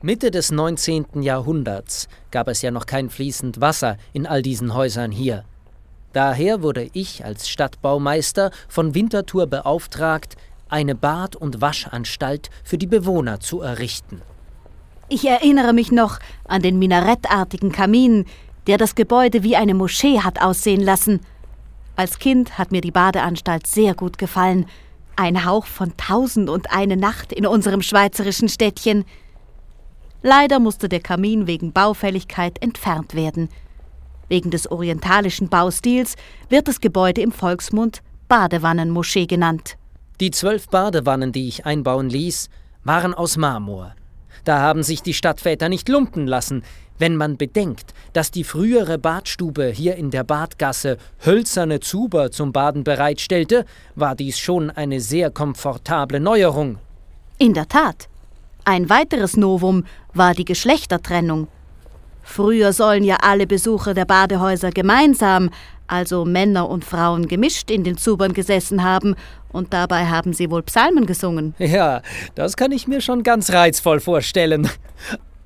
Mitte des 19. Jahrhunderts gab es ja noch kein fließend Wasser in all diesen Häusern hier. Daher wurde ich als Stadtbaumeister von Winterthur beauftragt, eine Bad- und Waschanstalt für die Bewohner zu errichten. Ich erinnere mich noch an den minarettartigen Kamin, der das Gebäude wie eine Moschee hat aussehen lassen. Als Kind hat mir die Badeanstalt sehr gut gefallen. Ein Hauch von Tausend und eine Nacht in unserem schweizerischen Städtchen. Leider musste der Kamin wegen Baufälligkeit entfernt werden. Wegen des orientalischen Baustils wird das Gebäude im Volksmund Badewannenmoschee genannt. Die zwölf Badewannen, die ich einbauen ließ, waren aus Marmor. Da haben sich die Stadtväter nicht lumpen lassen, wenn man bedenkt, dass die frühere Badstube hier in der Badgasse hölzerne Zuber zum Baden bereitstellte, war dies schon eine sehr komfortable Neuerung. In der Tat. Ein weiteres Novum war die Geschlechtertrennung. Früher sollen ja alle Besucher der Badehäuser gemeinsam, also Männer und Frauen gemischt, in den Zubern gesessen haben, und dabei haben sie wohl Psalmen gesungen. Ja, das kann ich mir schon ganz reizvoll vorstellen.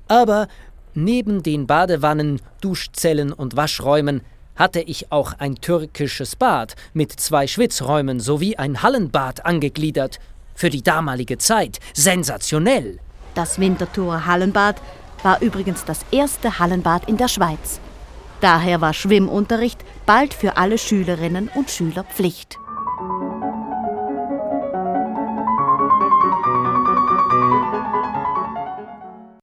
Aber Neben den Badewannen, Duschzellen und Waschräumen hatte ich auch ein türkisches Bad mit zwei Schwitzräumen sowie ein Hallenbad angegliedert. Für die damalige Zeit sensationell. Das Winterthurer Hallenbad war übrigens das erste Hallenbad in der Schweiz. Daher war Schwimmunterricht bald für alle Schülerinnen und Schüler Pflicht.